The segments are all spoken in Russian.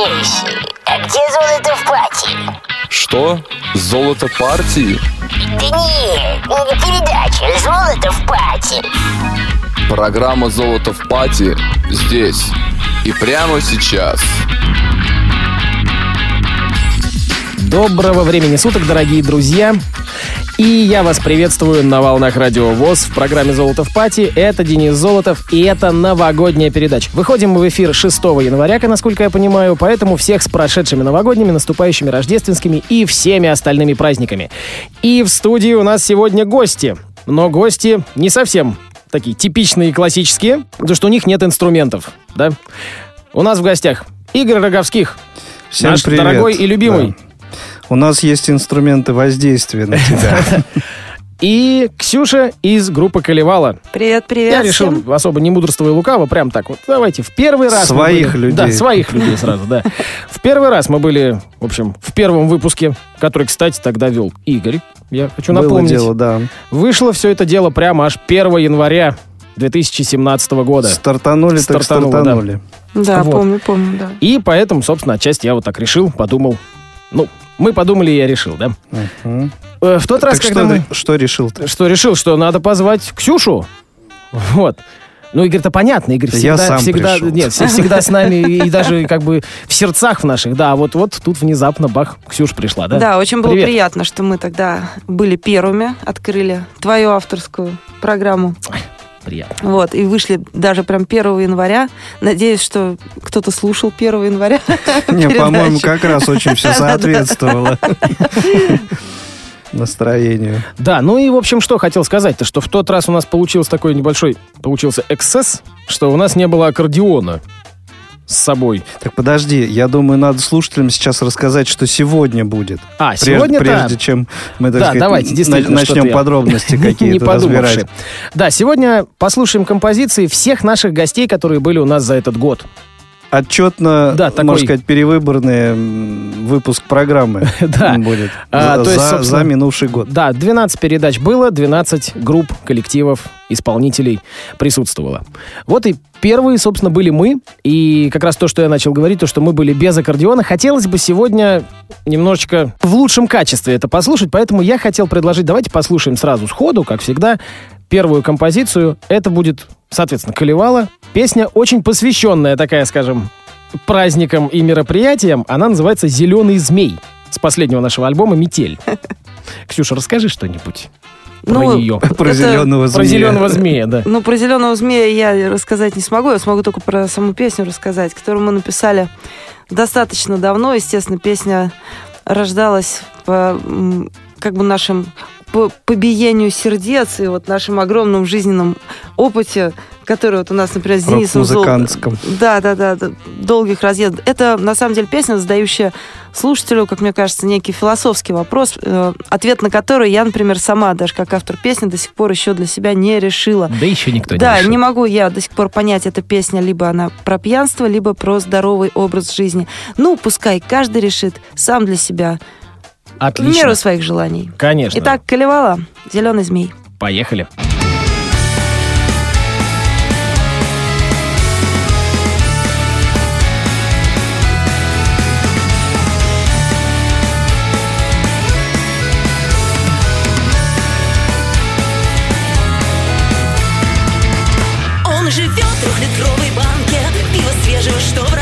Слушай, а где золото в пати? Что? Золото партии? Да нет, не передача «Золото в пати». Программа «Золото в пати» здесь и прямо сейчас. Доброго времени суток, дорогие друзья! И я вас приветствую на волнах Радио ВОЗ в программе «Золото в пати». Это Денис Золотов, и это новогодняя передача. Выходим мы в эфир 6 января, насколько я понимаю, поэтому всех с прошедшими новогодними, наступающими рождественскими и всеми остальными праздниками. И в студии у нас сегодня гости. Но гости не совсем такие типичные и классические, потому что у них нет инструментов, да? У нас в гостях Игорь Роговских, Всем наш привет. дорогой и любимый. Да. У нас есть инструменты воздействия на тебя. И Ксюша из группы Колевала. Привет, привет. Я решил, всем. особо не мудрствуя и лукаво, прям так вот, давайте в первый раз... Своих были- людей. Да, своих людей сразу, да. В первый раз мы были, в общем, в первом выпуске, который, кстати, тогда вел Игорь. Я хочу Было напомнить. дело, да. Вышло все это дело прямо аж 1 января 2017 года. Стартанули, так Стартануло, да. стартанули. Да, Вот. помню, помню, да. И поэтому, собственно, отчасти я вот так решил, подумал. Ну, мы подумали, и я решил, да. Э, В тот раз, Так когда что, мы... что решил ты? что решил, что надо позвать Ксюшу. Вот. Ну, Игорь-то понятно, Игорь Я всегда, сам всегда, пришел. нет, все- всегда с нами и даже как бы в сердцах в наших, да, а вот вот тут внезапно бах, Ксюша пришла, да? Да, очень было Привет. приятно, что мы тогда были первыми, открыли твою авторскую программу. Приятно. Вот, и вышли даже прям 1 января. Надеюсь, что кто-то слушал 1 января. Не, по-моему, как раз очень все соответствовало настроению. Да, ну и в общем, что хотел сказать-то, что в тот раз у нас получился такой небольшой, получился эксцесс, что у нас не было аккордеона с собой. Так подожди, я думаю, надо слушателям сейчас рассказать, что сегодня будет. А, Прежде, сегодня-то... прежде чем мы, так Да, сказать, давайте, действительно, начнем подробности не какие-то разбирать. Да, сегодня послушаем композиции всех наших гостей, которые были у нас за этот год. Отчетно, Да, такой- можно сказать, перевыборный выпуск программы Да. будет А, за, то есть, за- за минувший год. Да, 12 передач было, 12 групп, коллективов, исполнителей присутствовало. Вот и первые, собственно, были мы. И как раз то, что я начал говорить, то, что мы были без аккордеона. Хотелось бы сегодня немножечко в лучшем качестве это послушать, поэтому я хотел предложить, давайте послушаем сразу сходу, как всегда, первую композицию. Это будет, соответственно, Колевала. Песня очень посвященная такая, скажем, праздникам и мероприятиям. Она называется «Зеленый змей» с последнего нашего альбома «Метель». Ксюша, расскажи что-нибудь про Ну, нее. Про Это- зеленого Про змея. зеленого змея, да. Ну, про зеленого змея я рассказать не смогу. Я смогу только про саму песню рассказать, которую мы написали достаточно давно. Естественно, песня рождалась по как бы нашим по побиению сердец и вот нашем огромном жизненном опыте, который вот у нас, например, с Денисом. Да, да, да, да, долгих разъездов. Это, на самом деле, песня, задающая слушателю, как мне кажется, некий философский вопрос, э, ответ на который я, например, сама, даже как автор песни, до сих пор еще для себя не решила. Да еще никто не Да, решил. не могу я до сих пор понять, эта песня либо она про пьянство, либо про здоровый образ жизни. Ну, пускай каждый решит сам для себя, в Отлично. меру своих желаний. Конечно. Итак, Колевала, «Зеленый змей». Поехали. Он живет в трехлитровой банке Пиво свежего, что в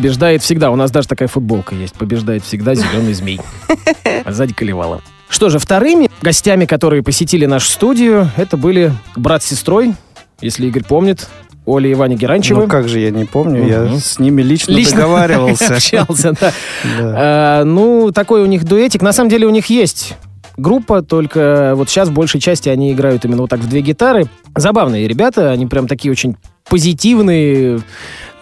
Побеждает всегда. У нас даже такая футболка есть. Побеждает всегда зеленый змей. А сзади колевала. Что же, вторыми гостями, которые посетили нашу студию, это были брат с сестрой, если Игорь помнит, Оля и Ваня Геранчевы. Ну как же, я не помню, я Мгм. с ними лично, Лично договаривался. общался, да. Да. А, ну, такой у них дуэтик. На самом деле у них есть группа, только вот сейчас в большей части они играют именно вот так в две гитары. Забавные ребята, они прям такие очень позитивные,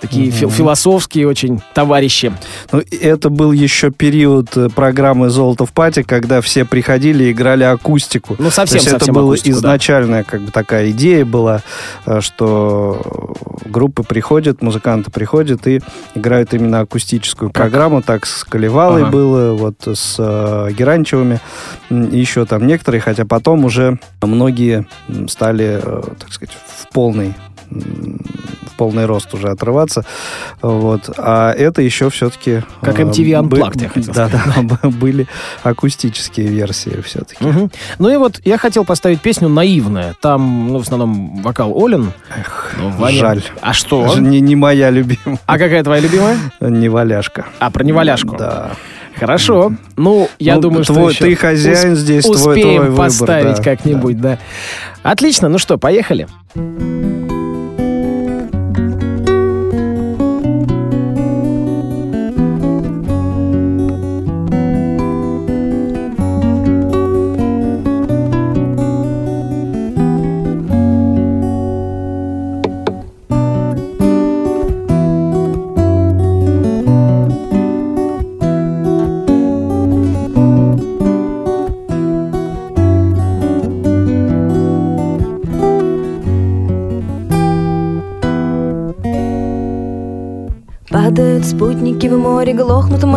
такие фил- философские очень товарищи. Ну, это был еще период э, программы «Золото в пати», когда все приходили и играли акустику. Ну, То совсем, есть это совсем была акустику, да. изначальная как бы такая идея была, э, что группы приходят, музыканты приходят и играют именно акустическую программу. Так с Колевалой Ага. было, вот с э, Геранчевыми, еще там некоторые, хотя потом уже многие стали, э, так сказать, в полный м, в полный рост уже отрываться. Вот. А это еще все-таки... Как MTV Unplugged, я хотел Да, да, были акустические версии все-таки. Мгм. Ну и вот я хотел поставить песню «Наивная». Там, ну, в основном вокал Олен. Ну, Ваня- жаль. А что? Ж- Не, не моя любимая, А какая твоя любимая? не валяшка. А, про неваляшку. Да. Хорошо. Ну, я Ну, думаю, что твой- еще ты хозяин усп- здесь, твой- успеем твой выбор, поставить да, как-нибудь, да. Отлично. Ну что, поехали. Падают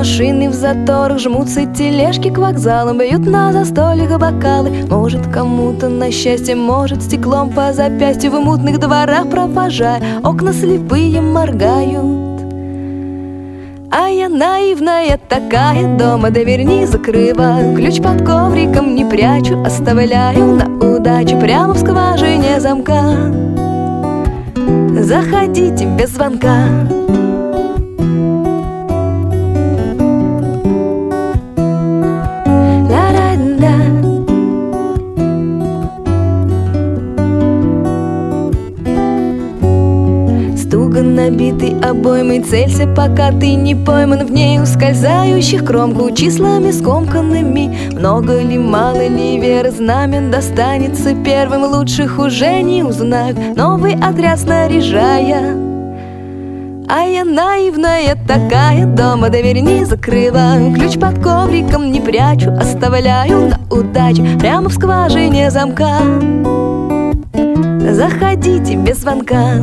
машины в заторах Жмутся тележки к вокзалам, бьют на застольях бокалы. Может кому-то на счастье, может стеклом по запястью В мутных дворах провожая, окна слепые моргают. А я наивная такая, дома дверь не закрываю. Ключ под ковриком не прячу, оставляю на удачу Прямо в скважине замка. Заходите без звонка туго набитый обоймой. Целься, пока ты не пойман в ней Ускользающих кромку числами скомканными. Много ли, мало ли вер знамен Достанется первым лучших уже не узнают Новый отряд снаряжая а я наивная такая, дома дверь не закрываю Ключ под ковриком не прячу, оставляю на удачу Прямо в скважине замка. Заходите без звонка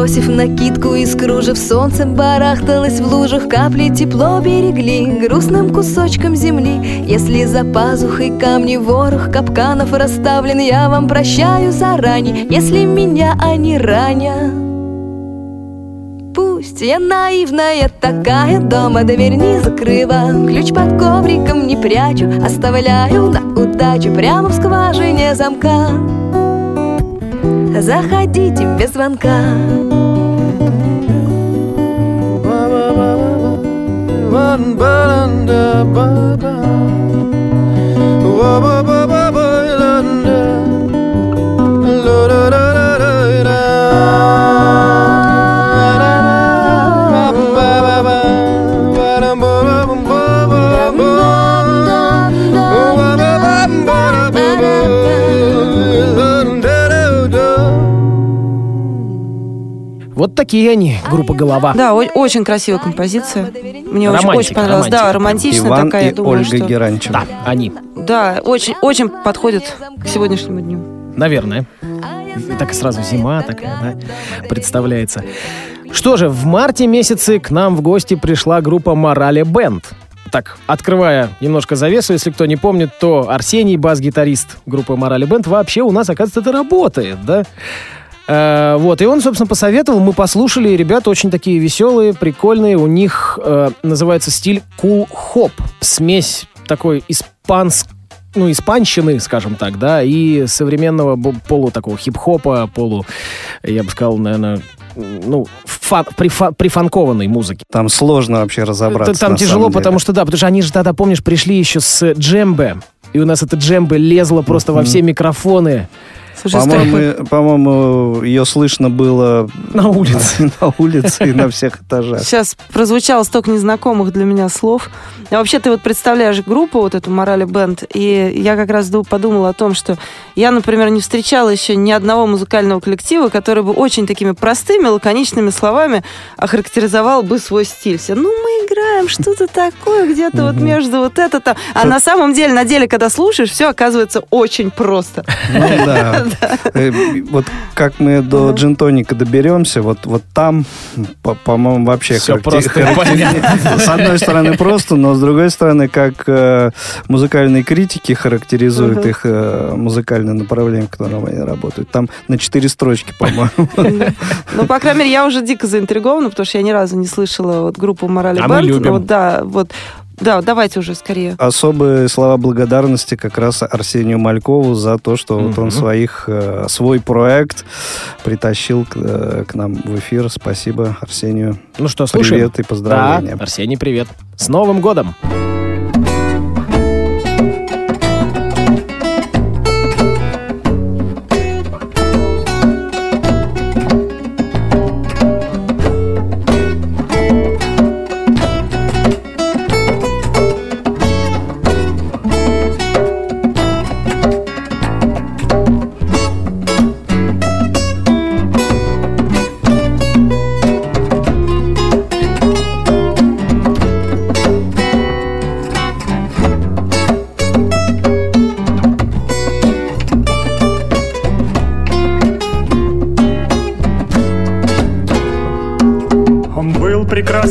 Сбросив накидку из кружев, солнце барахталось в лужах, капли тепло берегли грустным кусочком земли. Если за пазухой камни ворох капканов расставлен, я вам прощаю заранее, если меня они ранят. Пусть я наивная такая, дома дверь не закрываю, ключ под ковриком не прячу, оставляю на удачу прямо в скважине замка. Заходите без звонка. Вот такие они, группа «Голова». Да, очень красивая композиция. Мне очень, Романтика, очень понравилась. романтика. Да, романтичная Иван такая. и я думаю, Ольга что... Геранчева. Да, они. Да, очень, очень подходит к сегодняшнему дню. Наверное. И так и сразу зима такая, да, представляется. Что же, в марте месяце к нам в гости пришла группа «Морали Бенд». Так, открывая немножко завесу, если кто не помнит, то Арсений, бас-гитарист группы «Морали Бенд», вообще у нас, оказывается, это работает, да? Э, вот, и он, собственно, посоветовал, мы послушали, ребята очень такие веселые, прикольные, у них э, называется стиль кул-хоп, смесь такой испанск ну, испанщины, скажем так, да, и современного полу такого хип-хопа, полу, я бы сказал, наверное, ну, фан, прифа- прифанкованной музыки. Там сложно вообще разобраться. Там тяжело, потому что, да, потому что они же тогда, помнишь, пришли еще с джембе, и у нас это джембе лезло просто во все микрофоны Слушай, По-моему, по-моему, ее слышно было на улице. на улице и на всех этажах. Сейчас прозвучало столько незнакомых для меня слов. А вообще, ты вот представляешь группу, вот эту Морали Бенд, и я как раз ду- подумала о том, что я, например, не встречала еще ни одного музыкального коллектива, который бы очень такими простыми, лаконичными словами охарактеризовал бы свой стиль. Все, ну, мы играем что-то такое где-то вот между вот это там. А на самом деле, на деле, когда слушаешь, все оказывается очень просто. Ну да. Э, Вот как мы до джинтоника доберемся, вот, вот там, по- по-моему, вообще характер- просто С одной стороны просто, но с другой стороны, как э, музыкальные критики характеризуют их э, музыкальное направление, в котором они работают. Там на четыре строчки, по-моему. Ну, по крайней мере, я уже дико заинтригована, потому что я ни разу не слышала вот группу Морали А мы Бенд. любим. Вот, да, вот. Да, давайте уже скорее. Особые слова благодарности как раз Арсению Малькову за то, что вот он своих, э, свой проект притащил к, э, к нам в эфир. Спасибо Арсению. Ну что, слушаем? Привет и поздравления. Да, Арсений, привет. С Новым годом!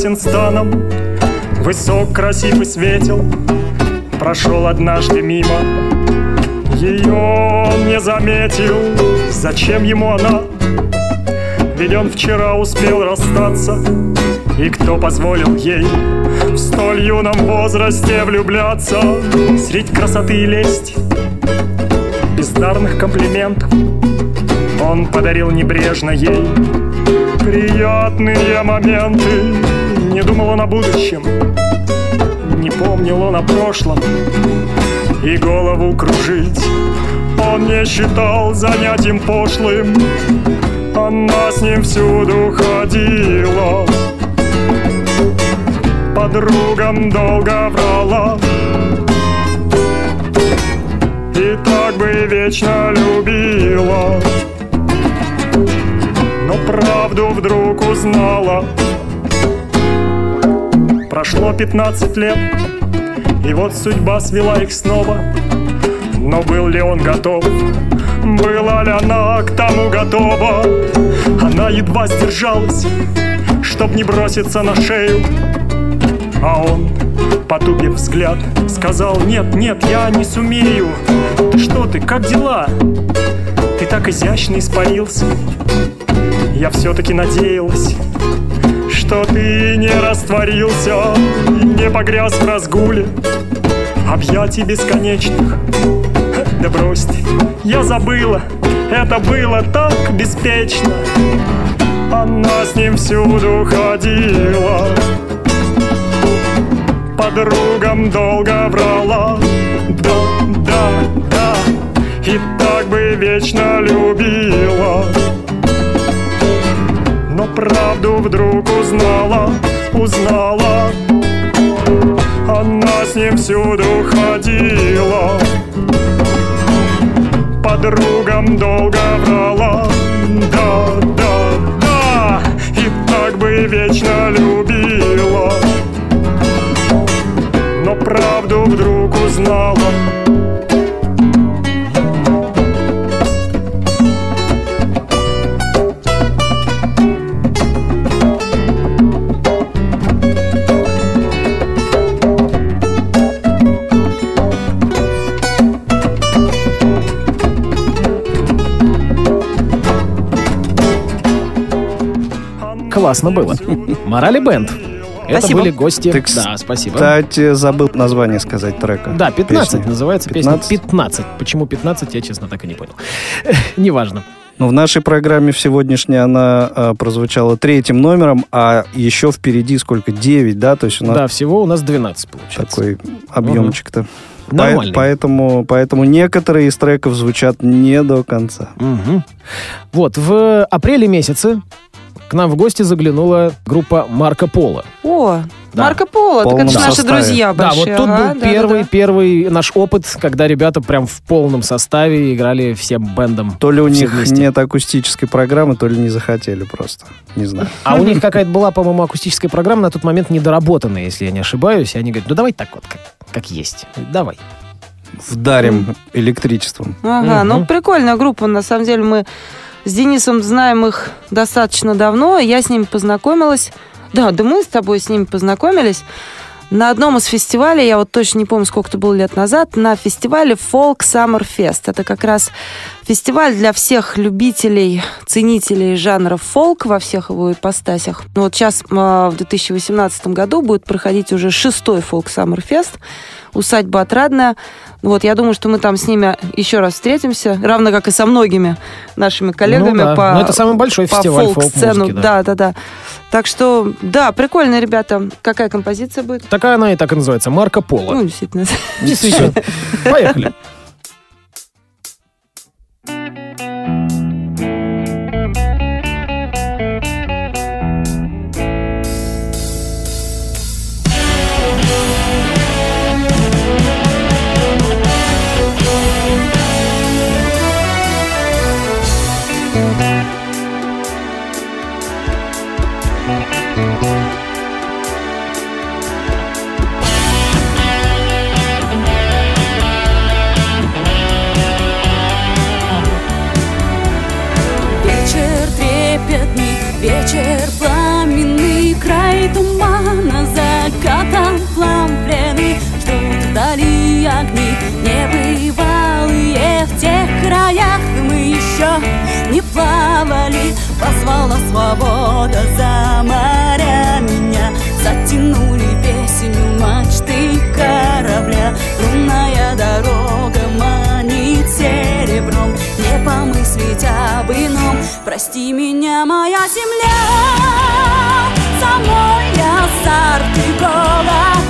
Прекрасен станом, высок, красив и светел. Прошел однажды мимо, ее не заметил. Зачем ему она? Ведь он вчера успел расстаться. И кто позволил ей в столь юном возрасте влюбляться Средь красоты и лести, бездарных комплиментов Он подарил небрежно ей приятные моменты думал он о будущем, не помнил он о прошлом. И голову кружить он не считал занятием пошлым. Она с ним всюду ходила Подругам долго врала И так бы вечно любила. Но правду вдруг узнала. Прошло 15 лет, и вот судьба свела их снова. Но был ли он готов? Была ли она к тому готова? Она едва сдержалась, чтоб не броситься на шею. А он, потупив взгляд, сказал, нет, нет, я не сумею. Ты что ты, как дела? Ты так изящно испарился. Я все-таки надеялась, что ты не растворился не погряз в разгуле объятий бесконечных. Да брось ты, я забыла, это было так беспечно. Она с ним всюду ходила, подругам долго врала. Да, да, да, и так бы вечно любила но правду вдруг узнала, узнала. Она с ним всюду ходила, подругам долго врала, да, да, да, и так бы вечно любила, но правду вдруг узнала. Классно было. Морали Бенд. Это Спасибо. были гости. Ты, Да, спасибо. Кстати, забыл название сказать трека. Да, 15 Песни. называется песня 15? 15. Почему 15, я, честно, так и не понял. Неважно. Ну, в нашей программе в сегодняшней она а, прозвучала третьим номером, а еще впереди сколько? 9, да? То есть у нас Да, всего у нас 12 получается. такой объемчик-то. Нормальный. Поэ- Поэтому, поэтому некоторые из треков звучат не до конца. Мгм. Вот, в апреле месяце к нам в гости заглянула группа Марко Поло. О, Да. Марко Поло, так это же наши составе. друзья Да, вот большие. тут ага, был да, первый, да, да. первый наш опыт, когда ребята прям в полном составе играли всем бендом. То ли у них вместе. нет акустической программы, то ли не захотели просто. Не знаю. А у них какая-то была, по-моему, акустическая программа на тот момент недоработанная, если я не ошибаюсь. И они говорят, ну давай так вот, как, как есть. Давай. Вдарим электричеством. Ага, Мгм. ну прикольная группа, на самом деле мы с Денисом знаем их достаточно давно, я с ними познакомилась. Да, да мы с тобой с ними познакомились на одном из фестивалей, я вот точно не помню, сколько это было лет назад, на фестивале Folk Summer Fest. Это как раз фестиваль для всех любителей, ценителей жанра фолк во всех его ипостасях. Ну вот сейчас а, в 2018 году будет проходить уже шестой Summer Fest. Усадьба Отрадная. Вот, я думаю, что мы там с ними еще раз встретимся, равно как и со многими нашими коллегами Ну да. по Ну, это самый большой по фестиваль фолк-сцену. фолк-музыки, да, да. да, да. Так что, да, прикольные ребята. Какая композиция будет? Такая она и так и называется. Марко Поло. Ну, действительно. Действительно. Поехали. Вечер свобода за моря меня, затянули песню мачты корабля, лунная дорога манит серебром, не помыслить об ином. Прости меня, моя земля, за мой азарт и голод,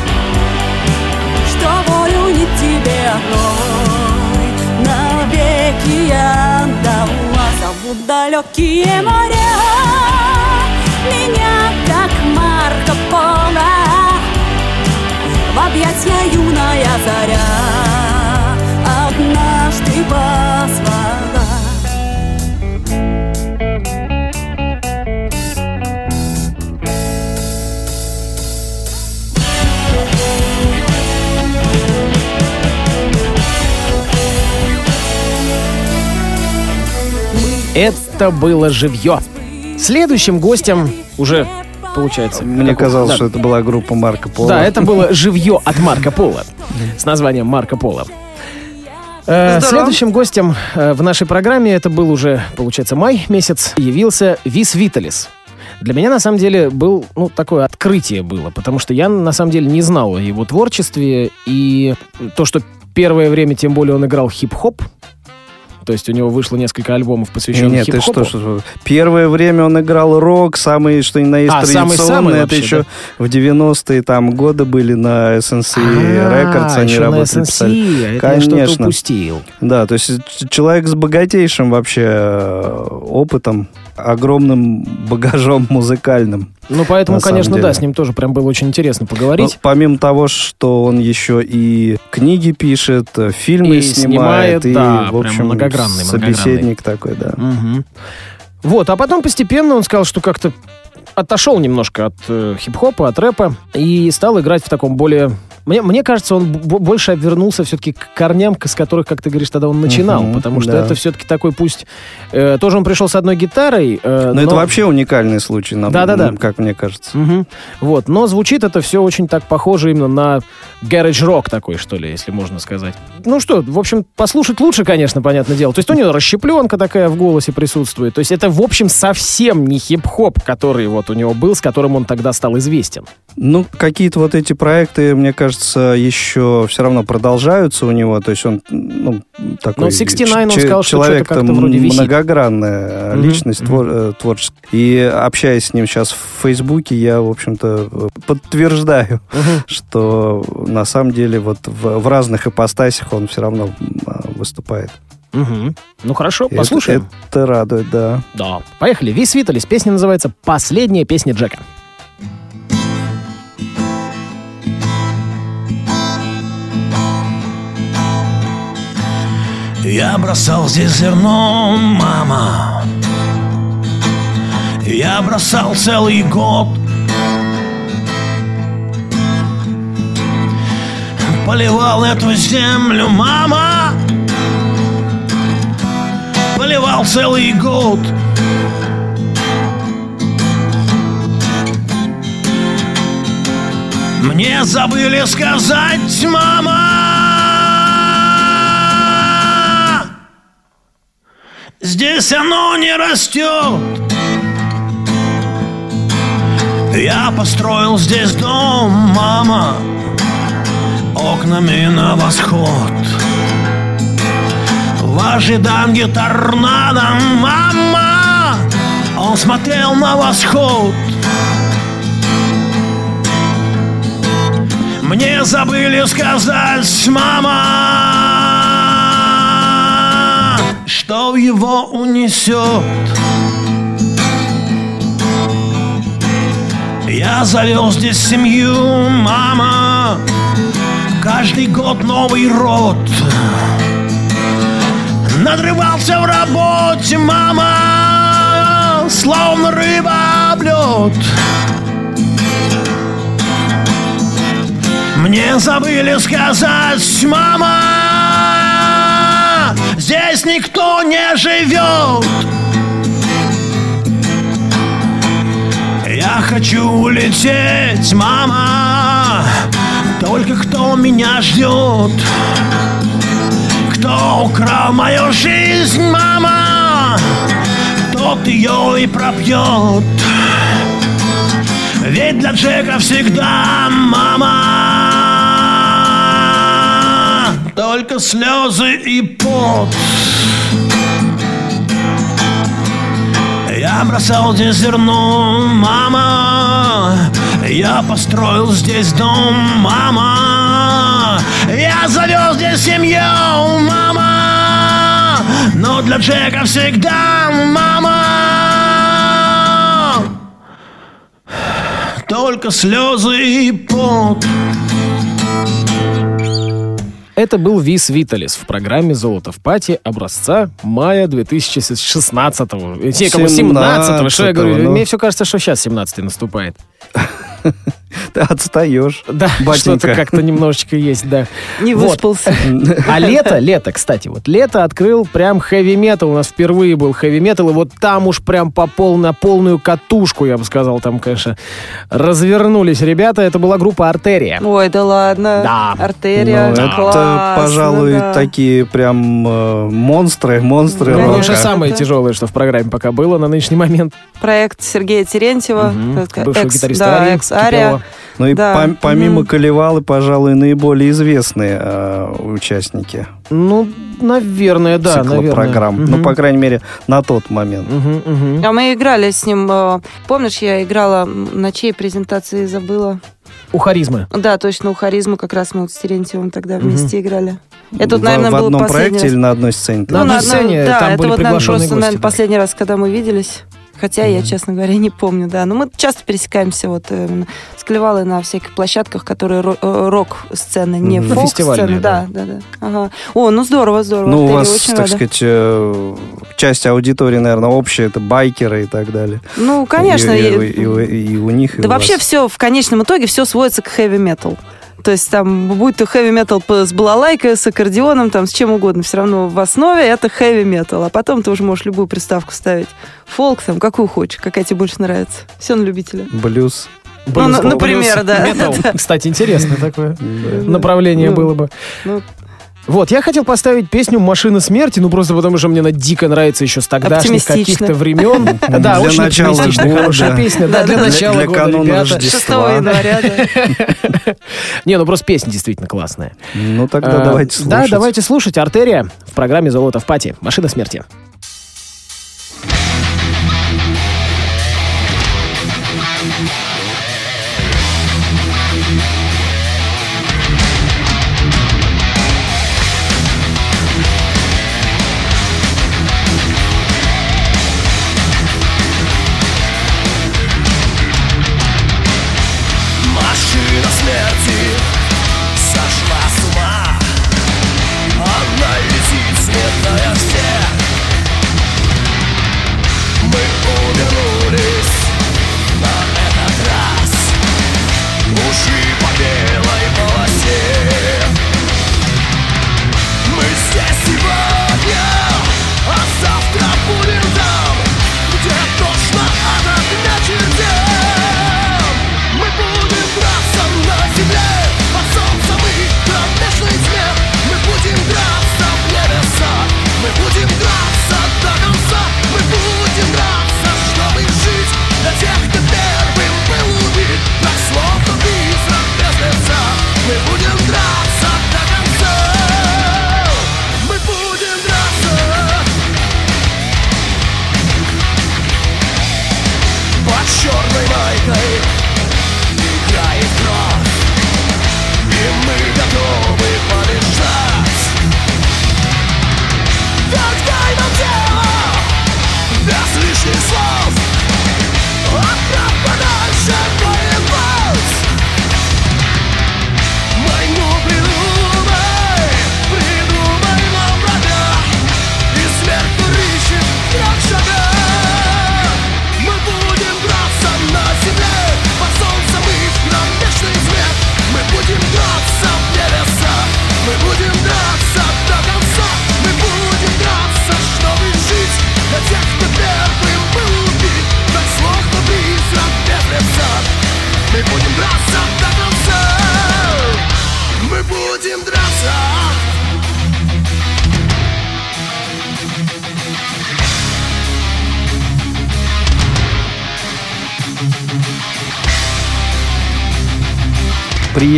что волю не тебе одной. Навеки я дала, зовут далекие моря, меня как Марко Поло в объятья юная заря однажды позвала. Это было живье. Следующим гостем уже получается. Мне какого- казалось, да. что это была группа Марко Поло. Да, это было живье от Марко Поло с названием Марко Поло. Э, Здорово. Следующим гостем э, в нашей программе, это был уже, получается, май месяц, явился Вис Виталис. Для меня, на самом деле, был, ну, такое открытие было, потому что я, на самом деле, не знал о его творчестве, и то, что первое время, тем более, он играл хип-хоп, то есть у него вышло несколько альбомов, посвященных Нет, ты хип-хопу. что, что, Первое время он играл рок, самый, что ни на есть А, традиционный. самый-самый это вообще, еще в 90-е там годы были на SNC А, Records, они работали, писали. SNC, а я что-то Конечно. упустил. Да, то есть человек с богатейшим вообще э, опытом, огромным багажом музыкальным. Ну, поэтому, конечно, да, деле. с ним тоже прям было очень интересно Ну, поговорить. помимо того, что он еще и книги пишет, э, фильмы И снимает, снимает, и, да, в общем, многогранный, собеседник такой, да. Мгм. Вот, а потом постепенно он сказал, что как-то отошел немножко от э, хип-хопа, от рэпа и стал играть в таком более Мне, мне кажется, он больше вернулся все-таки к корням, с которых, как ты говоришь, тогда он начинал. Мгм, потому что да. это все-таки такой пусть... э, тоже он пришел с одной гитарой. э, Но это вообще уникальный случай, на- Да-да-да. как мне кажется. Мгм. Вот, но звучит это все очень так похоже именно на garage рок такой, что ли, если можно сказать. Ну что, в общем, послушать лучше, конечно, понятное дело. То есть у него расщепленка такая в голосе присутствует. То есть это, в общем, совсем не хип-хоп, который вот у него был, с которым он тогда стал известен. Ну, какие-то вот эти проекты, мне кажется, еще все равно продолжаются у него. То есть он, ну, такой... Ну, 69 он сказал, что человек что-то как-то вроде висит. многогранная Мгм, личность твор- э, творческая. И общаясь с ним сейчас в Фейсбуке, я, в общем-то, подтверждаю, что на самом деле вот в, в разных ипостасях он все равно а, выступает. Мгм. Ну хорошо, И послушаем. Это, это радует, да. Да. Поехали. Вис Виталис. Песня называется «Последняя песня Джека». Я бросал здесь зерно, мама. Я бросал целый год. Поливал эту землю, мама. Поливал целый год. Мне забыли сказать, мама Здесь оно не растет. Я построил здесь дом, мама. Окнами на восход. В ожидании торнадо, мама. Он смотрел на восход. Мне забыли сказать, мама Что его унесет. Я завел здесь семью, мама. Каждый год новый род. Надрывался в работе, мама. Словно рыба об лед. Мне забыли сказать, мама Здесь никто не живет. Я хочу улететь, мама. Только кто меня ждет? Кто украл мою жизнь, мама? Тот ее и пропьет. Ведь для Джека всегда мама Только слезы и пот. Я бросал здесь зерно, мама. Я построил здесь дом, мама. Я завел здесь семью, мама. Но для Джека всегда мама. Только слезы и пот Это был Вис Виталис в программе «Золото в пати» образца мая 2016-го. Э, Не, как бы 17-го. Что я говорю? 17-го, ну. Мне все кажется, что сейчас 17-й наступает. Ты отстаешь, Да, что-то как-то немножечко есть, да. Не Вот. выспался. А лето, лето, кстати, вот лето открыл прям хэви метал. У нас впервые был хэви метал, и вот там уж прям по пол, на полную катушку, я бы сказал, там, конечно, развернулись ребята. Это была группа Артерия. Ой, да ладно. Да. Артерия. Ну, это, классно, пожалуй, да. такие прям э, монстры, монстры. Ну, это самое Да. тяжелое, что в программе пока было на нынешний момент. Проект Сергея Терентьева. Так, Бывшего экс- гитариста да, Арии, экс-ария. Ну и Да. пом- помимо Мгм. Колевалы, пожалуй, наиболее известные э, участники Ну, наверное, да, цикла наверное. Ну, по крайней мере, на тот момент. Мгм, мгм. А мы играли с ним. э, Помнишь, я играла на чьей презентации забыла? У харизмы. Да, точно, у Харизмы как раз мы вот с Терентьевым тогда Мгм. вместе играли. Это, в, наверное, в одном последний проекте раз. или на одной сцене? На одной сцене, да, там это были вот, наверное, просто, гости, наверное, да. последний раз, когда мы виделись. Хотя я, честно говоря, не помню, да. Но мы часто пересекаемся вот э, с Клевалой на всяких площадках, которые э, рок-сцены, не Мгм. фолк-сцены. Фестивальные, Да, да, да. Ага. О, ну здорово, здорово. Ну, у вас, очень так рада. сказать, э, часть аудитории, наверное, общая, это байкеры и так далее. Ну, конечно. И, и- и- и и у них, и Да у вообще вас. все в конечном итоге все сводится к хэви метал. То есть там будь то хэви метал с балалайкой, с аккордеоном, там с чем угодно, все равно в основе это хэви метал. А потом ты уже можешь любую приставку ставить. Фолк там, какую хочешь, какая тебе больше нравится. Все на любителя. Блюз. Ну, на- например, да. Метал. Кстати, интересное такое направление Ну, было бы. ну. Вот, я хотел поставить песню «Машина смерти», ну просто потому, что мне она дико нравится еще с тогдашних каких-то времен. Да, Для очень начала оптимистичная, хорошая песня. Да, для начала года, ребята. Рождества. 6 января, да. Не, ну просто песня действительно классная. Ну тогда А, давайте слушать. Да, давайте слушать. Артерия в программе «Золото в пати». «Машина смерти».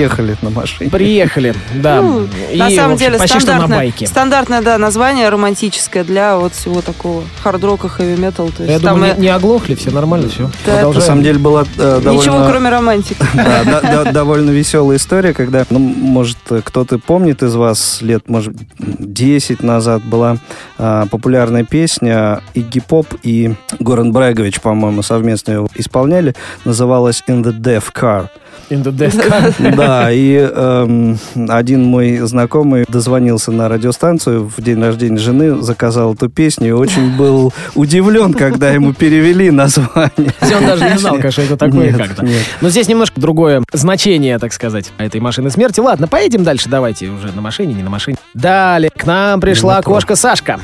Приехали на машине. Приехали, да. Ну, И, на самом общем, деле почти что на стандартное, байке. стандартное, да, название романтическое для вот всего такого хард-рока, хэви-метал. То есть Я там думаю, и- не, не оглохли, все нормально, все. Да, На самом деле была э, довольно... ничего, кроме романтики. Довольно веселая история, когда, ну, может, кто-то помнит из вас, лет, может, 10 назад была а, популярная песня Игги Поп и Горан Брегович, по-моему, совместно ее исполняли, называлась «In the Death Car». In the car. Да, и эм, один мой знакомый дозвонился на радиостанцию в день рождения жены, заказал эту песню и очень был удивлен, когда ему перевели название. Он даже не знал, конечно, это такое как-то. Но здесь немножко другое значение, так сказать, этой машины смерти. Ладно, поедем дальше, давайте уже на машине, не на машине. Далее к нам пришла Метро. кошка Сашка.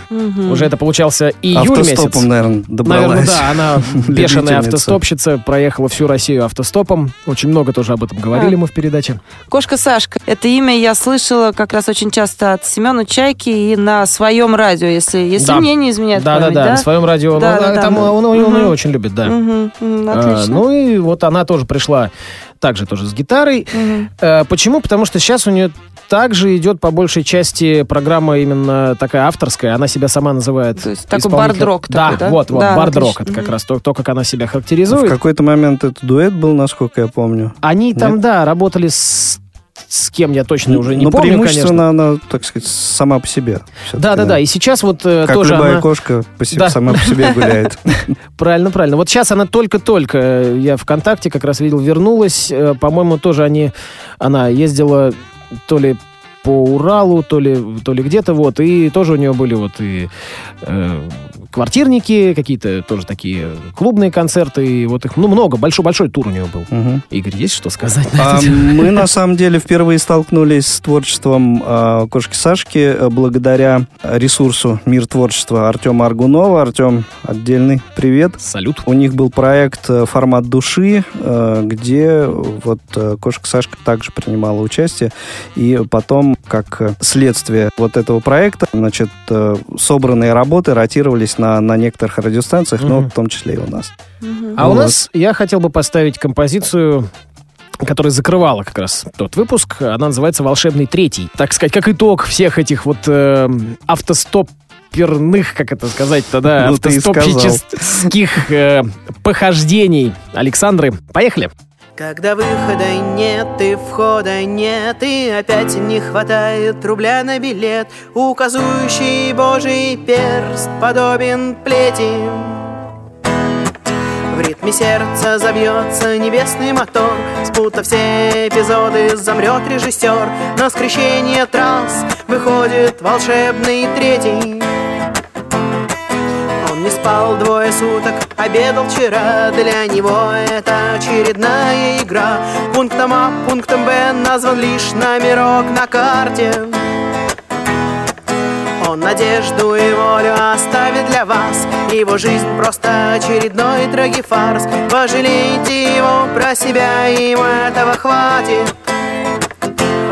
Уже это получался июль Автостопом, месяц. наверное, добралась. Наверное, да, она бешеная автостопщица, проехала всю Россию автостопом. Очень много тоже об этом говорили Да. мы в передаче. Кошка Сашка. Это имя я слышала как раз очень часто от Семена Чайки и на своем радио, если, если Да. мне не изменяет Да, да, память, да, на своем радио. Да, ну, да, да, там мы- он, он Мгм. ее очень любит, да. Мгм, м, А, Отлично. ну и вот она тоже пришла также тоже с гитарой. Мгм. Э, Почему? Потому что сейчас у нее также идет по большей части программа именно такая авторская. Она себя сама называет. То есть такой бард-рок Да, такой, да? вот, вот, Да, бард-рок. Это как раз то, то, как она себя В характеризует. какой-то момент это дуэт был, насколько я помню. Они там, Нет? да, работали с, с кем, я точно уже не Но помню, конечно. преимущественно она, так сказать, сама по себе. Да, да, да. И сейчас вот э, Как тоже любая она... кошка по себе, Да. сама по себе гуляет. Правильно, правильно. Вот сейчас она только-только, э, я ВКонтакте как раз видел, вернулась. Э, По-моему, тоже они, она ездила то ли по Уралу, то ли, то ли где-то вот, и тоже у нее были вот и э, квартирники, какие-то тоже такие клубные концерты. И вот их, ну, много. Большой-большой тур у него был. Мгм. Игорь, есть что сказать на А мы на самом деле впервые столкнулись с творчеством э, кошки Сашки э, благодаря ресурсу Мир творчества Артема Аргунова. Артем, отдельный привет. Салют. У них был проект э, «Формат души», э, где вот э, кошка Сашка также принимала участие. И потом, как следствие вот этого проекта, значит, э, собранные работы ротировались на, на некоторых радиостанциях, но Мгм. в том числе и у нас. А у нас я хотел бы поставить композицию которая закрывала как раз тот выпуск. Она называется «Волшебный третий». Так сказать, как итог всех этих вот э, автостоперных, как это сказать-то, да, Ну, автостопческих э, похождений Александры. Поехали. Когда выхода нет и входа нет И опять не хватает рубля на билет Указующий божий перст подобен плети. В ритме сердца забьется небесный мотор Спутав все эпизоды, замрет режиссер. На скрещение трасс выходит волшебный третий спал двое суток, обедал вчера Для него это очередная игра. Пунктом А, пунктом Б назван лишь номерок на карте. Он надежду и волю оставит для вас. Его жизнь просто очередной трагифарс. Пожалейте его про себя, ему этого хватит.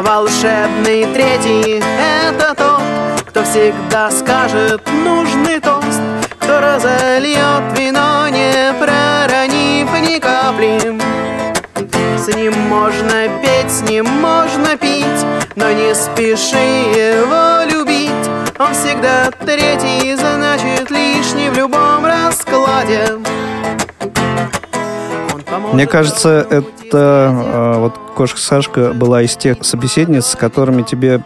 Волшебный третий — это тот, кто всегда скажет нужный тост, кто разольет вино, не проронив ни капли. С ним можно петь, с ним можно пить, но не спеши его любить. Он всегда третий, значит лишний в любом раскладе. Мне кажется, это э, вот кошка Сашка была из тех собеседниц, с которыми тебе,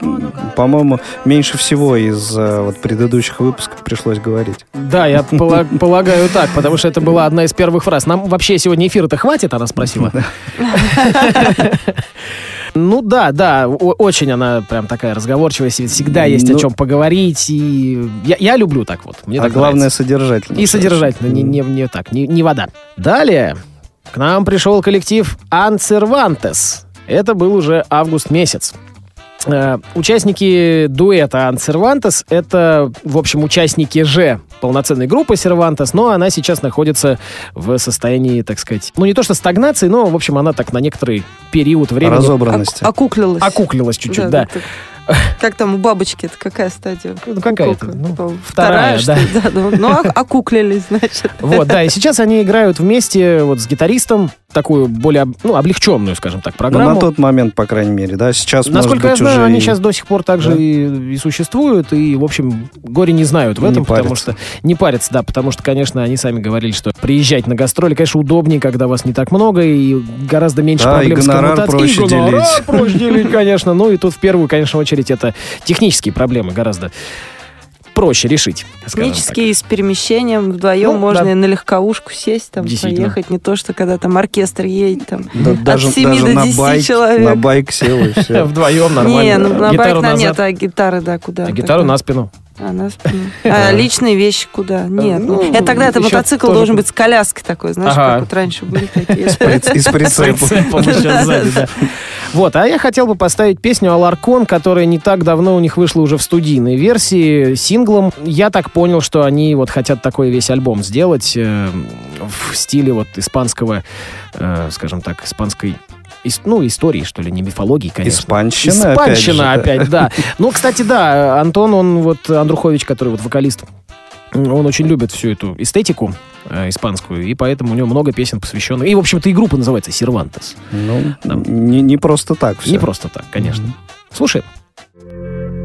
по-моему, меньше всего из э, вот предыдущих выпусков пришлось говорить. Да, я пола- полагаю так, потому что это была одна из первых фраз. Нам вообще сегодня эфира-то хватит, она спросила. Ну да, да, о- очень она прям такая разговорчивая, всегда есть о Ну- чем поговорить, и я, я люблю так вот. Мне а так главное, нравится. содержательно. И содержательно, не, не, не так, не, не вода. Далее к нам пришел коллектив Анцервантес. Это был уже август месяц. Э, Участники дуэта Анцервантес — это, в общем, участники же полноценной группы Сервантес, но она сейчас находится в состоянии, так сказать, ну не то что стагнации, но, в общем, она так на некоторый период времени Разобранности. Окуклилась. окуклилась чуть-чуть, да. так. Как там у бабочки, это какая стадия? Ну, какая-то, Куколка. ну, Типа, вторая, что ли? да. ну, ну, ок- окуклились, значит. Вот, да, и сейчас они играют вместе вот с гитаристом такую более, ну, облегченную, скажем так, Ну, программу. на тот момент, по крайней мере, да. Сейчас, Насколько я может быть, знаю, уже они и- сейчас до сих пор также Да? и, и существуют, и, в общем, горе не знают в Не этом, потому парятся. что не парятся, да, потому что, конечно, они сами говорили, что приезжать на гастроли, конечно, удобнее, когда вас не так много, и гораздо меньше Да, и проблем с гонорар коммутацией. проще и гонорар делить. проще делить, конечно. Ну и тут в первую, конечно, очередь это технические проблемы гораздо проще решить. Технически с перемещением вдвоем Ну, можно да. и на легковушку сесть, там, поехать. Не то, что когда там оркестр едет, там, Да, даже, от 7 даже до на 10 байк, человек. на байк сел и все. Вдвоем нормально. Не, ну на байк на нет, а гитары, да, куда? а гитару на спину. А, на спину. А личные вещи куда? Нет. Ну, это тогда это мотоцикл тоже должен быть с коляской такой, знаешь, Ага. как вот раньше были такие. Из С прицепа. прицепом еще сзади, да. Вот, а я хотел бы поставить песню Аларкон, которая не так давно у них вышла уже в студийной версии, синглом. Я так понял, что они вот хотят такой весь альбом сделать э, в стиле вот испанского, э, скажем так, испанской ис- ну, истории, что ли, не мифологии, конечно. Испанщина, опять же, Испанщина да. опять, да. Ну, кстати, да, Антон, он вот, Андрухович, который вот вокалист, он очень любит всю эту эстетику э, испанскую, и поэтому у него много песен посвященных. И, в общем-то, и группа называется «Сервантес». Ну, Да. не, не просто так все. Не просто так, конечно. Слушай. над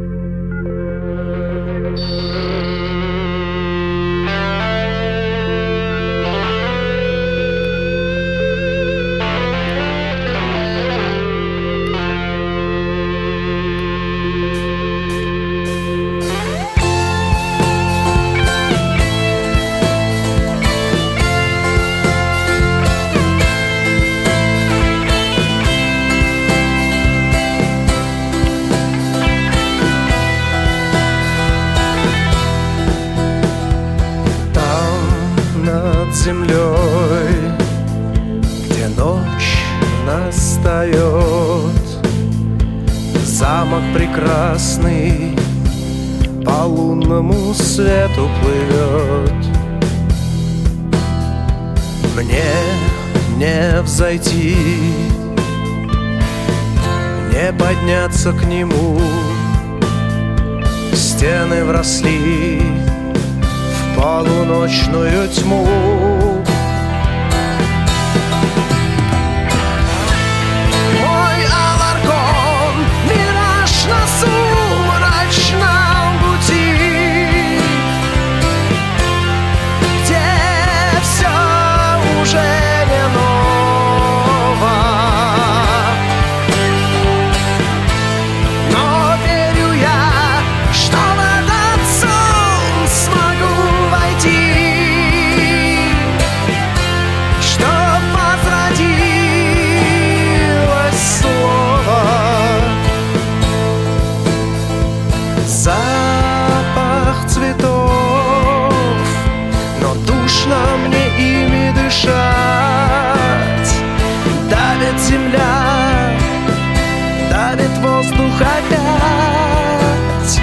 воздух опять.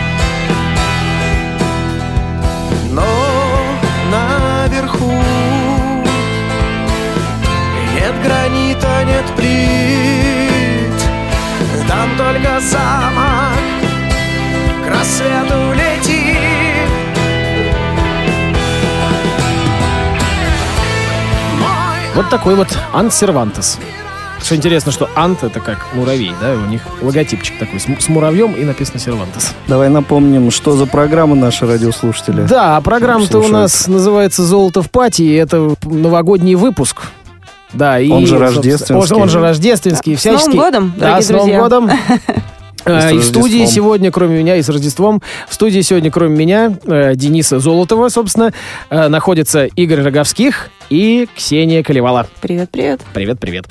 Но наверху нет гранита, нет плит, там только замок к рассвету летит. Вот такой вот Ант Сервантес. Что интересно, что Ант это как муравей, да, у них логотипчик такой с, с муравьем и написано Сервантес. Давай напомним, что за программа наши радиослушатели. Да, а программа-то у нас называется «Золото в пати», и это новогодний выпуск. Да, и, Он же рождественский. Он, он же рождественский. С Новым всячески- годом, Да, дорогие с Новым друзья. годом. А, И в студии сегодня, кроме меня, и с Рождеством, в студии сегодня, кроме меня, э, Дениса Золотова, собственно, э, находятся Игорь Роговских и Ксения Колевала. Привет, привет.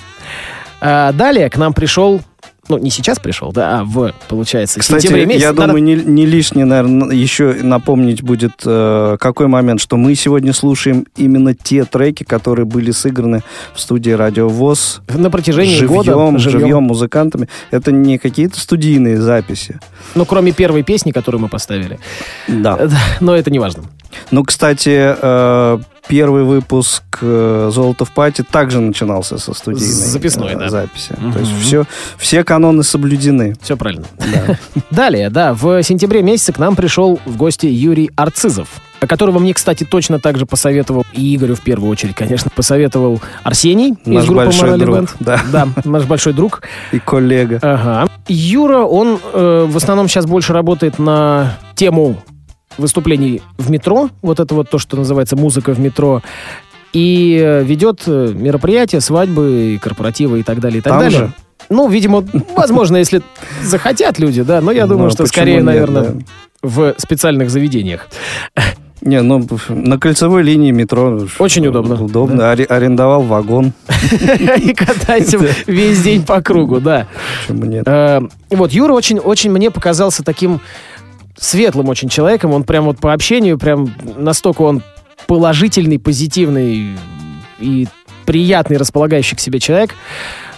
А, далее к нам пришел, ну, не сейчас пришел, да, а в, получается, Кстати, сентябре месяце. я Надо- думаю, не, не лишне, наверное, еще напомнить будет э, какой момент, что мы сегодня слушаем именно те треки, которые были сыграны в студии Радио ВОЗ на протяжении живьем, года живьем музыкантами. Это не какие-то студийные записи. Ну, кроме первой песни, которую мы поставили. Да. Но это не важно. Ну, кстати, э, первый выпуск э, «Золото в пати» также начинался со студийной записной, э, да. записи. Мгм. То есть все, все каноны соблюдены. Все правильно. Да. Далее, да, в сентябре месяце к нам пришел в гости Юрий Арцизов, которого мне, кстати, точно так же посоветовал, и Игорю в первую очередь, конечно, посоветовал Арсений Наш из группы большой друг, Band. да. да, наш большой друг. И коллега. Ага. Юра, он э, в основном сейчас больше работает на тему выступлений в метро, вот это вот то, что называется музыка в метро, и э, ведет э, мероприятия, свадьбы, и корпоративы и так далее, и так Там далее. же? Ну, видимо, возможно, если захотят люди, да, но я думаю, Ну, что скорее, нет, наверное, да. в специальных заведениях. Не, ну на кольцевой линии метро. Очень удобно. Удобно. Аре- арендовал вагон. И катайся весь день по кругу, да. Почему нет? Э, Вот, Юра очень, очень мне показался таким светлым очень человеком. Он прям вот по общению, прям настолько он положительный, позитивный и приятный, располагающий к себе человек.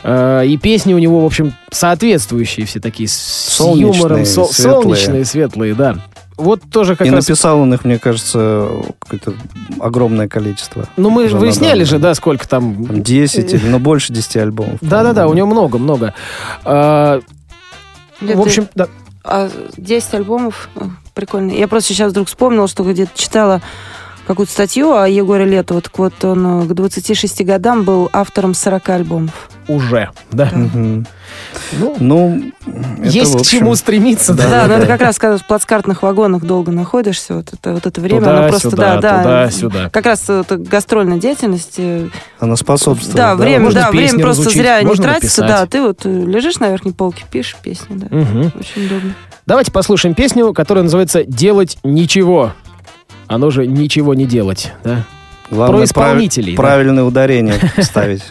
Э, И песни у него, в общем, соответствующие все такие с Солнечные, юмором, сол- светлые. солнечные, светлые, да. Вот тоже как И раз... написал он их, мне кажется, какое-то огромное количество. Ну, мы Уже выясняли надо. же, да, сколько там... Там 10 или, ну, больше 10 альбомов. Да-да-да, у него много-много. А, Где В ты- общем, да. А 10 альбомов? О, Прикольно. Я просто сейчас вдруг вспомнила, что где-то читала какую-то статью о Егоре Летову. Так вот, он э, к 26 годам был автором 40 альбомов. Уже, да. Ну, Ну, это, есть к общем, чему стремиться, да. Да, но это как раз, когда в плацкартных вагонах долго находишься, вот это, вот это время, Туда, оно просто, сюда, да, да. туда, сюда. Как раз это гастрольная деятельность. э, Она способствует. Да, время, Можно да, время просто разучить, зря не тратится. написать. Да, ты вот э, лежишь на верхней полке, пишешь песни, да. Мгм. Очень удобно. Давайте послушаем песню, которая называется «Делать ничего». Оно же «Ничего не делать», да? Главное Про исполнителей, прав- да. Правильное ударение ставить.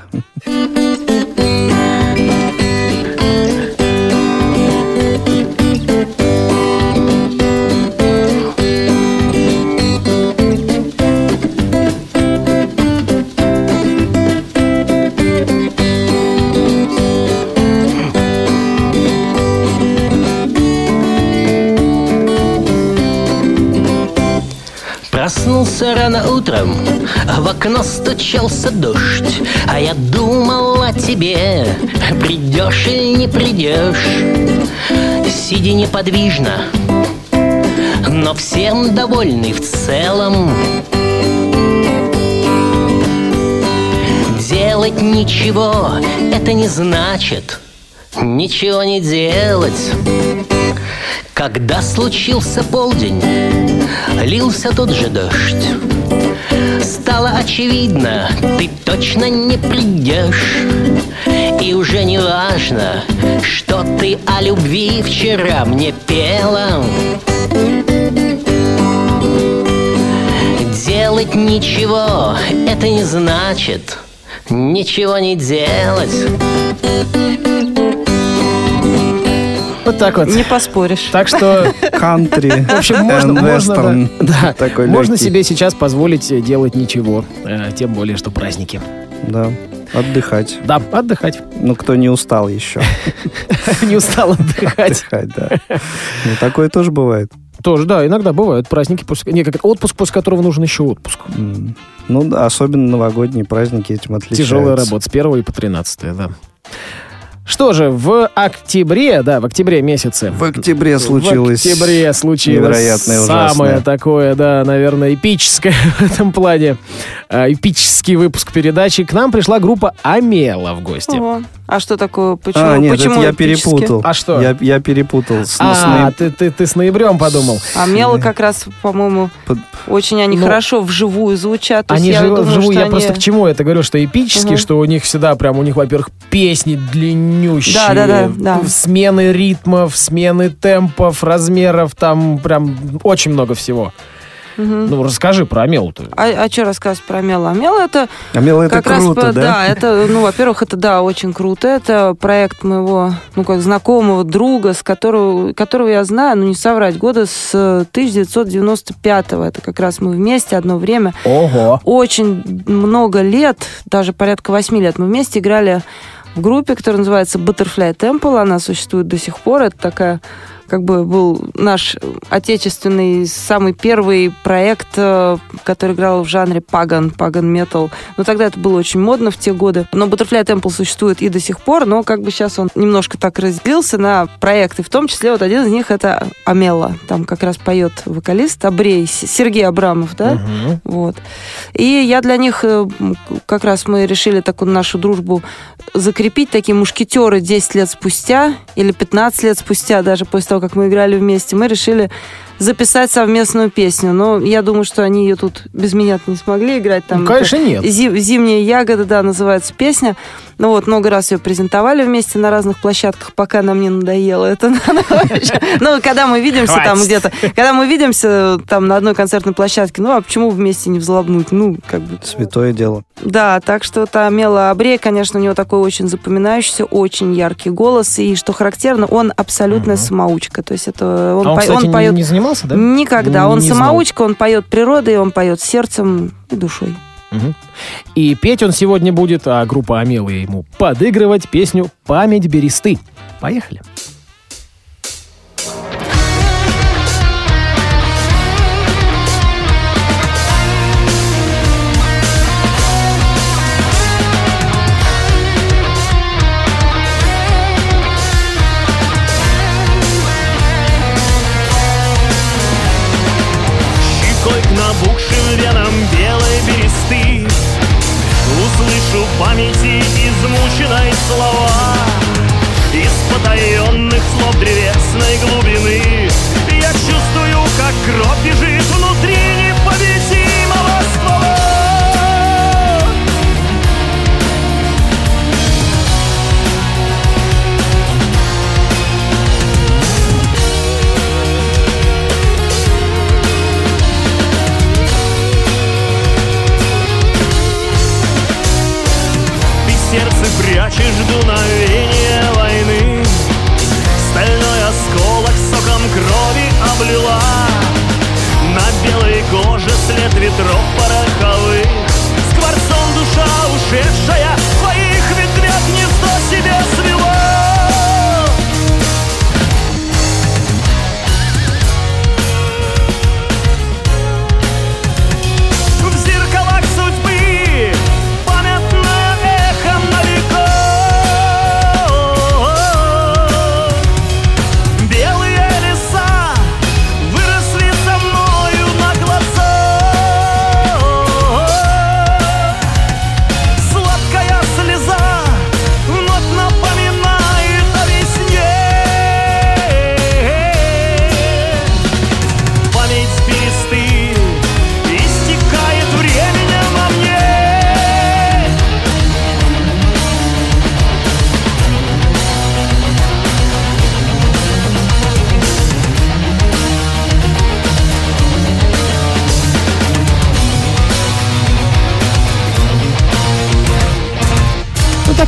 Проснулся рано утром, в окно стучался дождь А я думал о тебе, придешь или не придешь. Сиди неподвижно, но всем довольный в целом. Делать ничего, это не значит ничего не делать Когда случился полдень, лился тот же дождь. Стало очевидно, ты точно не придешь. И уже не важно, что ты о любви вчера мне пела. Делать ничего, это не значит ничего не делать так вот. Не поспоришь. Так что, Кантри. в общем, можно, можно, да, да, Такой можно легкий. себе сейчас позволить э, делать ничего, э, тем более, что праздники. Да, отдыхать. Да, отдыхать. Ну, кто не устал еще. Не устал отдыхать. Отдыхать, да. Ну, такое тоже бывает. Тоже, да, иногда бывают праздники, после, не, как отпуск, после которого нужен еще отпуск. Ну, да, особенно новогодние праздники этим отличаются. Тяжелая работа с 1 по 13, да. Что же, в октябре, да, в октябре месяце. В октябре случилось В октябре случилось невероятное, самое ужасное. такое, да, наверное, эпическое в этом плане. э, эпический выпуск передачи. К нам пришла группа Амела в гости. Ого. А что такое? Почему? А, нет, почему это я эпически? перепутал. А что? Я, я перепутал с, с А, ноя- ты, ты, ты с ноябрем подумал. А мело как раз, по-моему, Под- очень они Ну, хорошо вживую звучат. То есть Они думаю, вживую, я они- просто к чему это говорю, что эпические, Мгм. что у них всегда прям, у них, во-первых, песни длиннющие, Да, да, да, да. смены ритмов, смены темпов, размеров, там прям очень много всего. Мгм. Ну, расскажи про Амелу-то. А, что рассказывать про Мело? А Мело это А Мела, это как раз круто, по- да? это, ну, во-первых, это да, очень круто. Это проект моего, ну, как знакомого друга, с которого, которого я знаю, ну, не соврать, года с 1995-го. Это как раз мы вместе одно время Ого. очень много лет, даже порядка восьми лет, мы вместе играли в группе, которая называется Butterfly Temple. Она существует до сих пор. Это такая как бы был наш отечественный самый первый проект, э, который играл в жанре паган, паган метал. Но тогда это было очень модно в те годы. Но Butterfly Temple существует и до сих пор, но как бы сейчас он немножко так разделился на проекты. В том числе вот один из них это Амела. Там как раз поет вокалист Абрей, Сергей Абрамов, да? Мгм. Вот. И я для них, э, как раз мы решили такую нашу дружбу закрепить, такие мушкетеры 10 лет спустя, или 15 лет спустя, даже после того, как мы играли вместе, мы решили записать совместную песню. Но я думаю, что они ее тут без меня не смогли играть. Там Ну, конечно, это нет. «Зи- «Зимняя ягода», да, называется песня. Ну вот, много раз ее презентовали вместе на разных площадках, пока нам не надоело это. Ну, когда мы видимся там где-то, когда мы видимся там на одной концертной площадке, ну, а почему вместе не взлобнуть? Ну, как бы... Святое дело. Да, так что вот Амела Абрей, конечно, у него такой очень запоминающийся, очень яркий голос, и, что характерно, он абсолютная самоучка. То есть это... Он, А он, кстати, он поет... не занимался, да? Никогда. Он не знал. самоучка, он поет природой, он поет сердцем и душой. Мгм. И петь он сегодня будет, а группа Амелы ему подыгрывать песню «Память бересты». Поехали.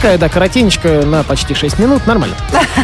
Такая, да, коротенечко на почти 6 минут, нормально.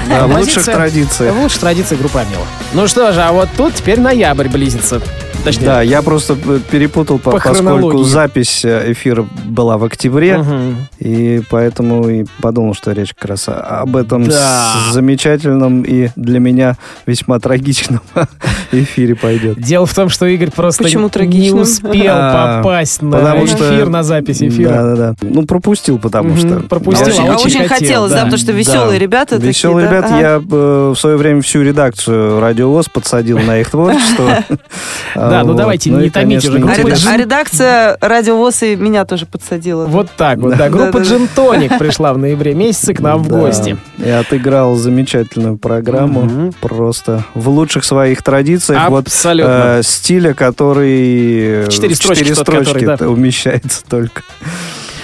Да, в лучших традициях. В лучших традициях группы Амела. Ну что же, а вот тут теперь ноябрь близится. Точнее, Да, я просто э, перепутал, по- По поскольку запись э, эфира была в октябре, Мгм. и поэтому и подумал, что речь как раз об этом Да. замечательном и для меня весьма трагичном эфире пойдет. Дело в том, что Игорь просто Почему не успел А, попасть на эфир, что- на запись эфира. Да-да-да. Ну, пропустил, потому что... пропустил, а А очень очень хотел, хотелось, да. потому что веселые ребята Веселые ребята. Я э, в свое время всю редакцию Радио ВОЗ подсадил на их творчество. Да, ну вот. давайте, Ну не томите уже А, а редакция Радио ВОЗ и меня тоже подсадила. Вот так вот, да. Группа Да-да-да. Джинтоник пришла в ноябре месяце к нам в гости. И отыграл замечательную программу. Просто в лучших своих традициях. Вот Абсолютно. э, стиля, который В четыре строчки четыре строчки умещается только.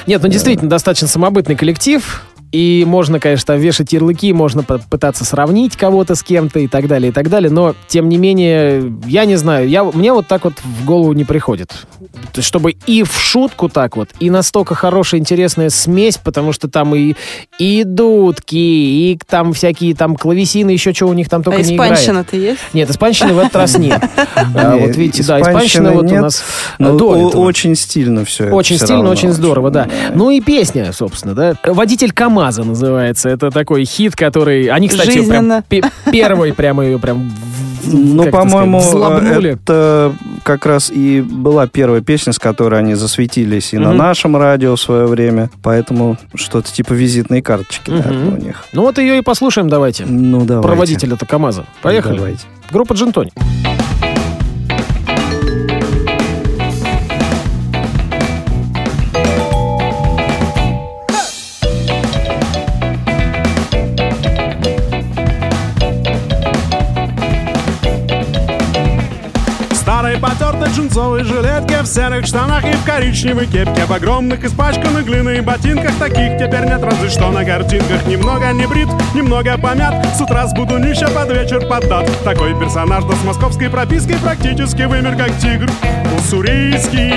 Нет, ну действительно, достаточно самобытный коллектив. И можно, конечно, там вешать ярлыки, можно пытаться сравнить кого-то с кем-то и так далее, и так далее. Но, тем не менее, я не знаю, я, мне вот так вот в голову не приходит. Чтобы и в шутку так вот, и настолько хорошая, интересная смесь, потому что там и, и дудки, и там всякие там клавесины, еще чего у них там только а не играет. испанщина-то есть? Нет, испанщины в этот раз нет. А, Не, Вот видите, да, испанщины испанщина вот у нет, нас этого. очень стильно все. Очень стильно, очень здорово, да. Ну и песня, собственно, да. «Водитель КамАЗа» называется. Это такой хит, который... Они, кстати, прям Жизненно. пе- первый прямо ее прям... Ну, это по-моему, это как раз и была первая песня, с которой они засветились и на Мгм. нашем радио в свое время. Поэтому что-то типа визитной карточки, наверное, Мгм. у них. Ну вот ее и послушаем давайте. Ну, давайте. Про водителя-то КамАЗа. Поехали. Давайте. Группа Джинтони. Джинсовой жилетке В серых штанах и в коричневой кепке В огромных испачканных глиной ботинках Таких теперь нет, разве что на картинках. Немного не брит, немного помят С утра сбуду нище, под вечер поддат. Такой персонаж, да с московской пропиской Практически вымер, как тигр уссурийский.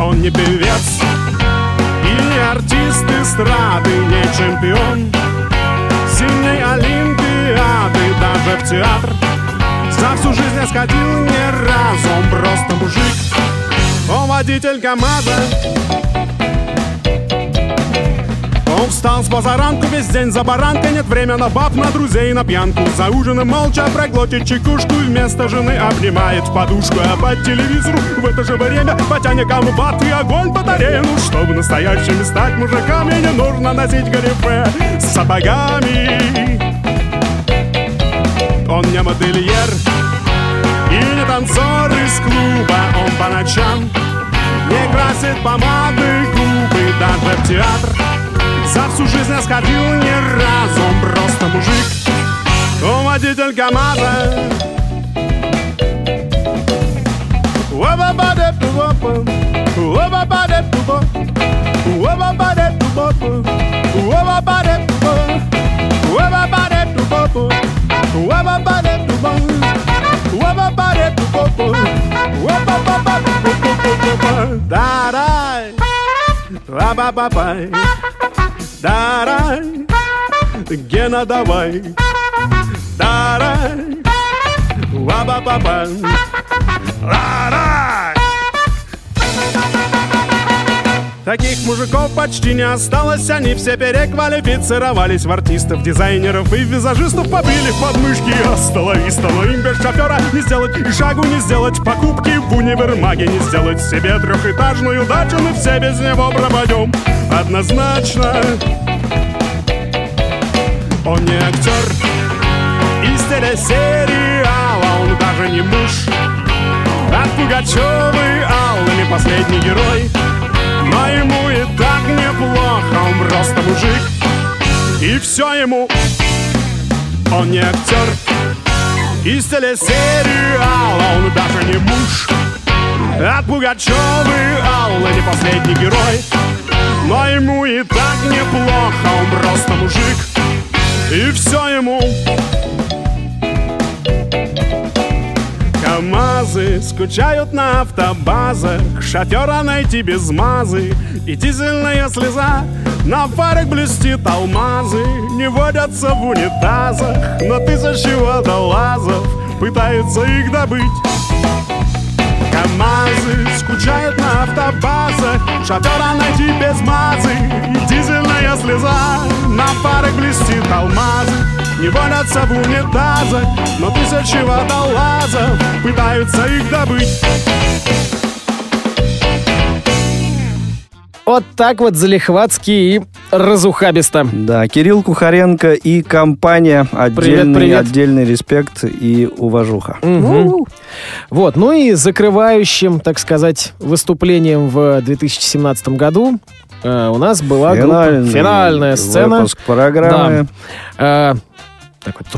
Он не певец и не артист эстрады Не чемпион синей олимпиады Даже в театр за всю жизнь я сходил ни разу Он просто мужик. Он водитель КамАЗа. Он встал с позаранку весь день за баранкой. Нет времени на баб, на друзей, на пьянку. За ужином молча проглотит чекушку Вместо жены обнимает в подушку. А по телевизору в это же время Потяня комбат и огонь батареи Ну, чтобы настоящими стать мужиками Не нужно носить галифе с сапогами он не модельер. И не танцор из клуба Он по ночам не красит помады губы Даже в театр. За всю жизнь я сходил ни разу Он просто мужик, водитель КамАЗа Uaba bare tu bang, uaba bare tu popo, uaba baba tu popo popo popo. Darai, uaba babai, darai, gena dawai, darai, uaba babai, darai. Таких мужиков почти не осталось, они все переквалифицировались в артистов, дизайнеров и визажистов, побили подмышки, остановистов, но им без шофера не сделать и шагу не сделать, покупки в универмаге не сделать. Себе трехэтажную дачу, мы все без него пропадем. Однозначно. Он не актер. Из телесериала, он даже не муж от Пугачевой Аллы не последний герой Но ему и так неплохо, он просто мужик. И все ему, он не актер Из телесериала, он даже не муж. От Пугачевой Аллы не последний герой. Но ему и так неплохо, он просто мужик. И все ему. КамАЗ КамАЗы скучают на автобазах. Шофера найти без мазы И дизельная слеза. На фарах блестит алмазы Не водятся в унитазах. Но тысячи водолазов Пытаются их добыть. КамАЗы скучают на автобазах. Шофера найти без мазы И дизельная слеза. На фарах блестит алмазы Не водятся в унитазах Но тысячи водолазов Пытаются их добыть Вот так вот залихватски и разухабисто. Да, Кирилл Кухаренко и компания. Отдельный, привет. отдельный респект и уважуха. Мгм. Вот, ну и закрывающим, так сказать, выступлением в 2017 году э, у нас была группа- финальная сцена. выпуск программы. Да. Э, так вот,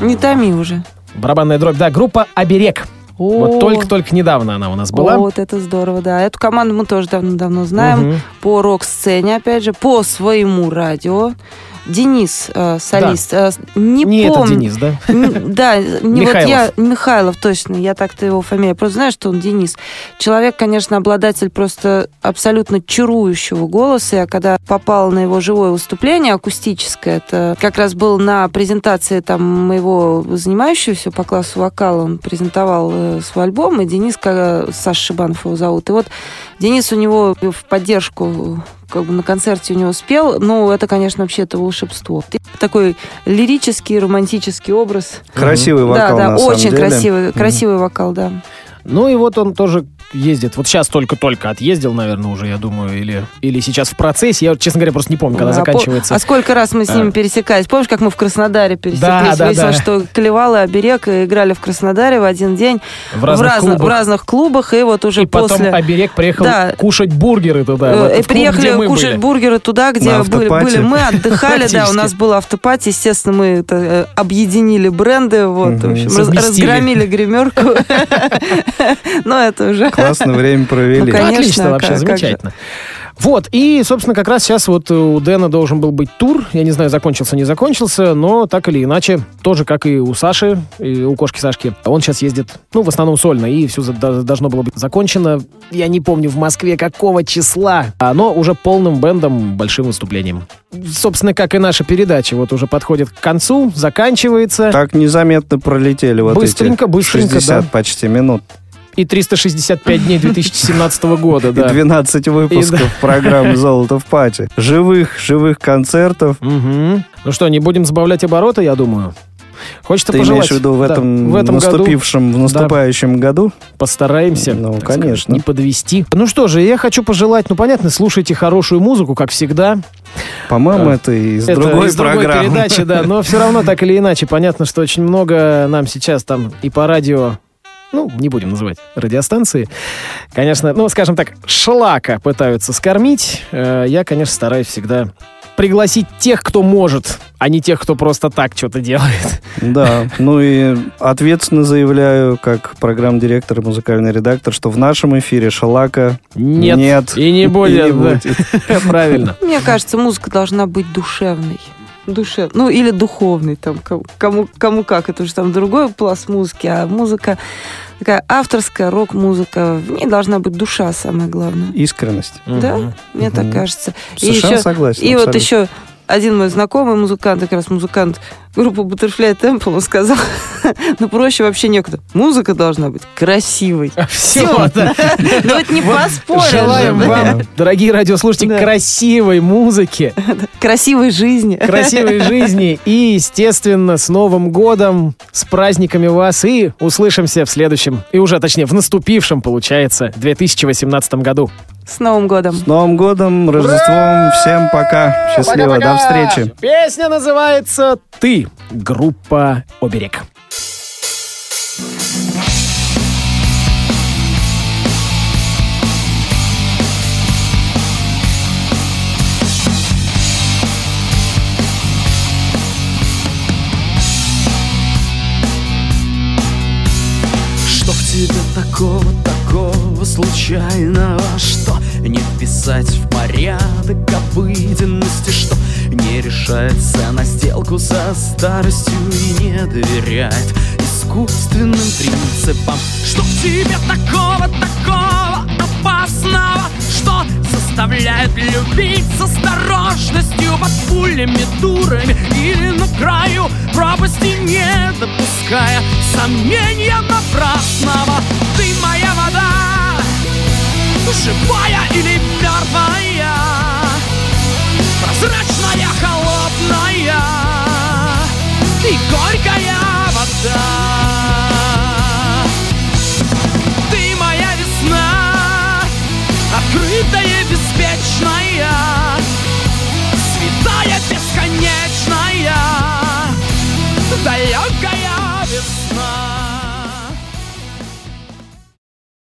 Не томи уже. барабанная дробь, да, группа «Оберег». Вот О. только-только недавно она у нас была. О, вот это здорово, да. Эту команду мы тоже давно-давно знаем. Мгм. По рок-сцене, опять же, по своему радио. Денис, э, солист, э, не, Не помню. Денис, да? Н- Да, не вот я, Михайлов, точно, я так-то его фамилия. Просто знаю, что он Денис. Человек, конечно, обладатель просто абсолютно чарующего голоса. Я когда попала на его живое выступление акустическое, это как раз был на презентации там моего занимающегося по классу вокала, он презентовал э, свой альбом, и Денис, как, Саша Шибанов его зовут. И вот Денис у него в поддержку как бы на концерте у него спел, ну, это, конечно, вообще это волшебство. Такой лирический, романтический образ. Красивый вокал, Да, да, на самом очень деле. красивый, красивый вокал, да. Ну и вот он тоже ездит. Вот сейчас только-только отъездил, наверное, уже, я думаю, или, или сейчас в процессе. Я, честно говоря, просто не помню, когда А по- заканчивается. А сколько раз мы с ними А. пересекались? Помнишь, как мы в Краснодаре пересеклись? Да, да, Выяснилось, да. что Клевал и Оберег играли в Краснодаре в один день. В разных разно- клубах. в разных клубах. И вот уже И потом после... Оберег приехал Да. кушать бургеры туда. в Э, И клуб, приехали мы кушать были. бургеры туда, где были, были мы, отдыхали, да, у нас был автопати, естественно, мы э, объединили бренды, вот, в общем, разгромили гримерку. Но это уже... Классное время провели. Ну, конечно, Отлично, вообще, как- как же. замечательно. Вот, и, собственно, как раз сейчас вот у Дэна должен был быть тур. Я не знаю, закончился, не закончился, но так или иначе, тоже как и у Саши, и у кошки Сашки, он сейчас ездит, ну, в основном сольно, и все должно было быть закончено. Я не помню, в Москве какого числа, а, но уже полным бендом, большим выступлением. Собственно, как и наша передача, вот уже подходит к концу, заканчивается. Так незаметно пролетели вот Быстренько, эти быстренько, 60 да. почти минут. И 365 дней 2017 года, да. И 12 выпусков И да. программы «Золото в пати». Живых, живых концертов. Мгм. Ну что, не будем забавлять обороты, я думаю. Хочется Ты пожелать. имеешь в виду в да, этом, в этом наступившем, в году, наступающем году? да, постараемся. Ну, так сказать, конечно. не подвести. Ну что же, я хочу пожелать, ну понятно, слушайте хорошую музыку, как всегда. По-моему, А, это из Это другой из другой программы. передачи, да. Но все равно так или иначе, понятно, что очень много нам сейчас там и по радио ну, не будем называть радиостанции. Конечно, ну, скажем так, шлака пытаются скормить. Э, Я, конечно, стараюсь всегда пригласить тех, кто может, а не тех, кто просто так что-то делает. Да, ну и ответственно заявляю, как программ-директор и музыкальный редактор, что в нашем эфире шалака Нет, нет и не будет, и не да. будет. Правильно. Мне кажется, музыка должна быть душевной. Душев... Ну, или духовной, там, кому- кому, как, это уже там другой пласт музыки, а музыка такая авторская, рок-музыка, в ней должна быть душа, самое главное. Искренность. Да, мне так Мгм. кажется. Совершенно еще, согласен, И вот абсолютно. еще один мой знакомый музыкант, как раз музыкант группы Butterfly Temple, он сказал, ну проще вообще некуда. Музыка должна быть красивой. Да. Ну вот не поспоришь. Желаем вам, дорогие радиослушатели, красивой музыки, Красивой жизни. красивой жизни и, естественно, с Новым годом, с праздниками вас и услышимся в следующем, и уже, точнее, в наступившем, получается, 2018 году. С Новым годом. С Новым годом, Рождеством, всем пока, счастливо, до встречи. Песня называется «Ты», группа «Оберег». Что в тебе такого, такого случайного Что не вписать в порядок обыденности Что не решается на сделку со старостью И не доверяет искусственным принципам Что в тебе такого, такого опасного Что заставляет любить с осторожностью Под пулями, дурами или на краю пропасти Не допуская сомнения напрасного. Ты моя вода, живая или мертвая Прозрачная, холодная и горькая вода